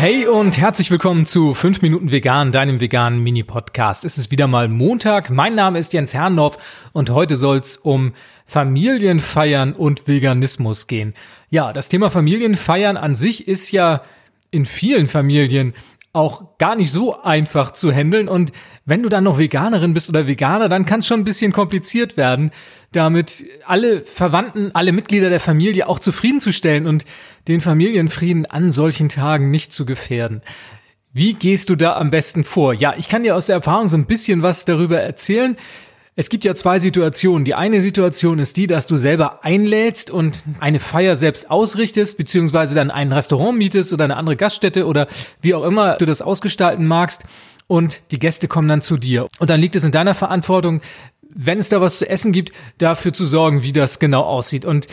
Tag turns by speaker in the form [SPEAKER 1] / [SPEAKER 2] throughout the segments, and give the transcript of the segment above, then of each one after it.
[SPEAKER 1] Hey und herzlich willkommen zu 5 Minuten Vegan, deinem veganen Mini-Podcast. Es ist wieder mal Montag. Mein Name ist Jens Herrndorf und heute soll es um Familienfeiern und Veganismus gehen. Ja, das Thema Familienfeiern an sich ist ja in vielen Familien auch gar nicht so einfach zu handeln. Und wenn du dann noch Veganerin bist oder Veganer, dann kann es schon ein bisschen kompliziert werden, damit alle Verwandten, alle Mitglieder der Familie auch zufriedenzustellen und den Familienfrieden an solchen Tagen nicht zu gefährden. Wie gehst du da am besten vor? Ja, ich kann dir aus der Erfahrung so ein bisschen was darüber erzählen. Es gibt ja zwei Situationen. Die eine Situation ist die, dass du selber einlädst und eine Feier selbst ausrichtest, beziehungsweise dann ein Restaurant mietest oder eine andere Gaststätte oder wie auch immer du das ausgestalten magst und die Gäste kommen dann zu dir. Und dann liegt es in deiner Verantwortung, wenn es da was zu essen gibt, dafür zu sorgen, wie das genau aussieht. Und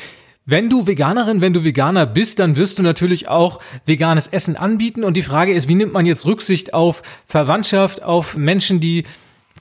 [SPEAKER 1] wenn du Veganerin, wenn du Veganer bist, dann wirst du natürlich auch veganes Essen anbieten. Und die Frage ist, wie nimmt man jetzt Rücksicht auf Verwandtschaft, auf Menschen, die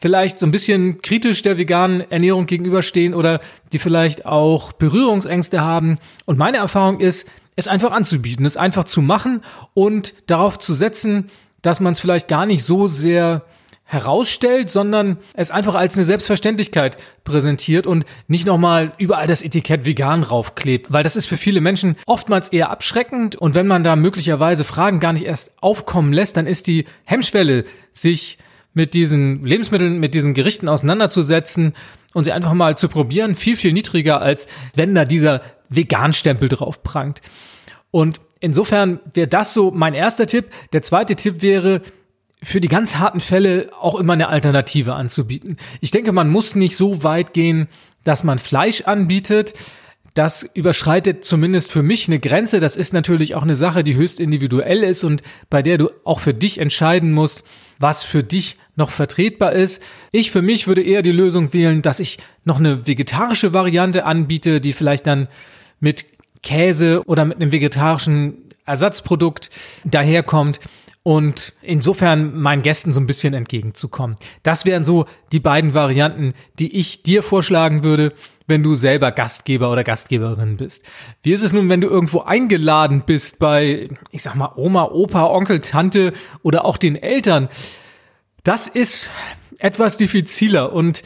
[SPEAKER 1] vielleicht so ein bisschen kritisch der veganen Ernährung gegenüberstehen oder die vielleicht auch Berührungsängste haben. Und meine Erfahrung ist, es einfach anzubieten, es einfach zu machen und darauf zu setzen, dass man es vielleicht gar nicht so sehr herausstellt, sondern es einfach als eine Selbstverständlichkeit präsentiert und nicht nochmal überall das Etikett vegan raufklebt, weil das ist für viele Menschen oftmals eher abschreckend und wenn man da möglicherweise Fragen gar nicht erst aufkommen lässt, dann ist die Hemmschwelle, sich mit diesen Lebensmitteln, mit diesen Gerichten auseinanderzusetzen und sie einfach mal zu probieren, viel, viel niedriger, als wenn da dieser Vegan-Stempel drauf prangt. Und insofern wäre das so mein erster Tipp. Der zweite Tipp wäre, für die ganz harten Fälle auch immer eine Alternative anzubieten. Ich denke, man muss nicht so weit gehen, dass man Fleisch anbietet. Das überschreitet zumindest für mich eine Grenze. Das ist natürlich auch eine Sache, die höchst individuell ist und bei der du auch für dich entscheiden musst, was für dich noch vertretbar ist. Ich für mich würde eher die Lösung wählen, dass ich noch eine vegetarische Variante anbiete, die vielleicht dann mit Käse oder mit einem vegetarischen Ersatzprodukt daherkommt und insofern meinen Gästen so ein bisschen entgegenzukommen. Das wären so die beiden Varianten, die ich dir vorschlagen würde, wenn du selber Gastgeber oder Gastgeberin bist. Wie ist es nun, wenn du irgendwo eingeladen bist bei, ich sag mal, Oma, Opa, Onkel, Tante oder auch den Eltern? Das ist etwas diffiziler und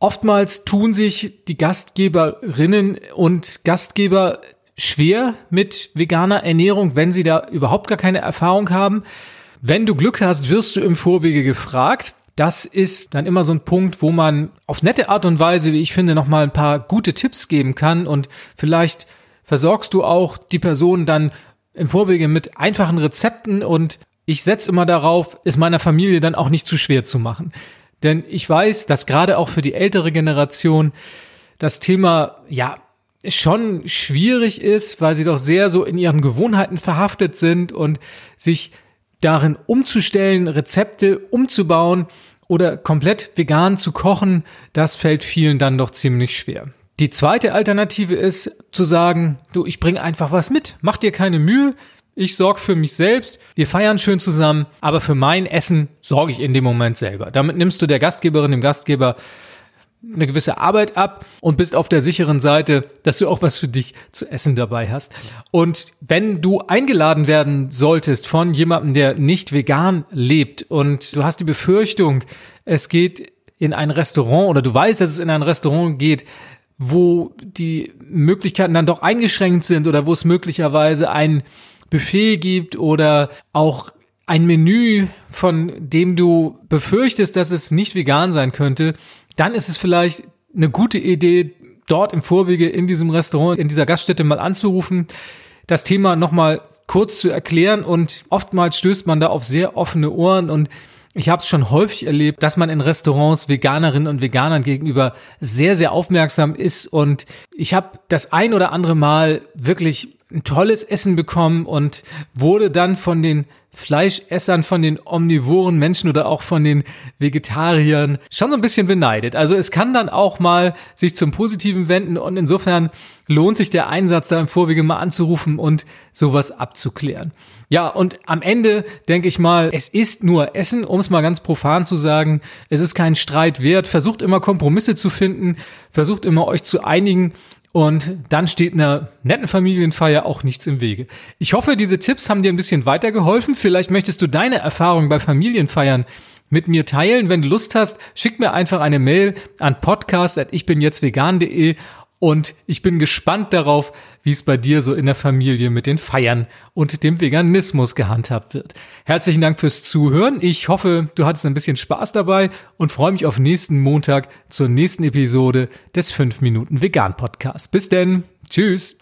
[SPEAKER 1] oftmals tun sich die Gastgeberinnen und Gastgeber schwer mit veganer Ernährung, wenn sie da überhaupt gar keine Erfahrung haben. Wenn du Glück hast, wirst du im Vorwege gefragt. Das ist dann immer so ein Punkt, wo man auf nette Art und Weise, wie ich finde, nochmal ein paar gute Tipps geben kann und vielleicht versorgst du auch die Person dann im Vorwege mit einfachen Rezepten und ich setze immer darauf, es meiner Familie dann auch nicht zu schwer zu machen. Denn ich weiß, dass gerade auch für die ältere Generation das Thema, ja, schon schwierig ist, weil sie doch sehr so in ihren Gewohnheiten verhaftet sind und sich darin umzustellen, Rezepte umzubauen oder komplett vegan zu kochen, das fällt vielen dann doch ziemlich schwer. Die zweite Alternative ist zu sagen, du, ich bringe einfach was mit, mach dir keine Mühe, ich sorge für mich selbst, wir feiern schön zusammen, aber für mein Essen sorge ich in dem Moment selber. Damit nimmst du der Gastgeberin, dem Gastgeber eine gewisse Arbeit ab und bist auf der sicheren Seite, dass du auch was für dich zu essen dabei hast. Und wenn du eingeladen werden solltest von jemandem, der nicht vegan lebt und du hast die Befürchtung, es geht in ein Restaurant oder du weißt, dass es in ein Restaurant geht, wo die Möglichkeiten dann doch eingeschränkt sind oder wo es möglicherweise ein Buffet gibt oder auch ein Menü, von dem du befürchtest, dass es nicht vegan sein könnte, dann ist es vielleicht eine gute Idee, dort im Vorwege in diesem Restaurant, in dieser Gaststätte mal anzurufen, das Thema nochmal kurz zu erklären. Und oftmals stößt man da auf sehr offene Ohren. Und ich habe es schon häufig erlebt, dass man in Restaurants Veganerinnen und Veganern gegenüber sehr, sehr aufmerksam ist. Und ich habe das ein oder andere Mal wirklich ein tolles Essen bekommen und wurde dann von den Fleischessern, von den omnivoren Menschen oder auch von den Vegetariern schon so ein bisschen beneidet. Also es kann dann auch mal sich zum Positiven wenden und insofern lohnt sich der Einsatz da im Vorwege mal anzurufen und sowas abzuklären. Ja, und am Ende denke ich mal, es ist nur Essen, um es mal ganz profan zu sagen. Es ist kein Streit wert. Versucht immer Kompromisse zu finden, versucht immer euch zu einigen Und dann steht einer netten Familienfeier auch nichts im Wege. Ich hoffe, diese Tipps haben dir ein bisschen weitergeholfen. Vielleicht möchtest du deine Erfahrungen bei Familienfeiern mit mir teilen. Wenn du Lust hast, schick mir einfach eine Mail an podcast.ichbinjetztvegan.de und ich bin gespannt darauf, wie es bei dir so in der Familie mit den Feiern und dem Veganismus gehandhabt wird. Herzlichen Dank fürs Zuhören. Ich hoffe, du hattest ein bisschen Spaß dabei und freue mich auf nächsten Montag zur nächsten Episode des 5 Minuten Vegan Podcasts. Bis denn. Tschüss.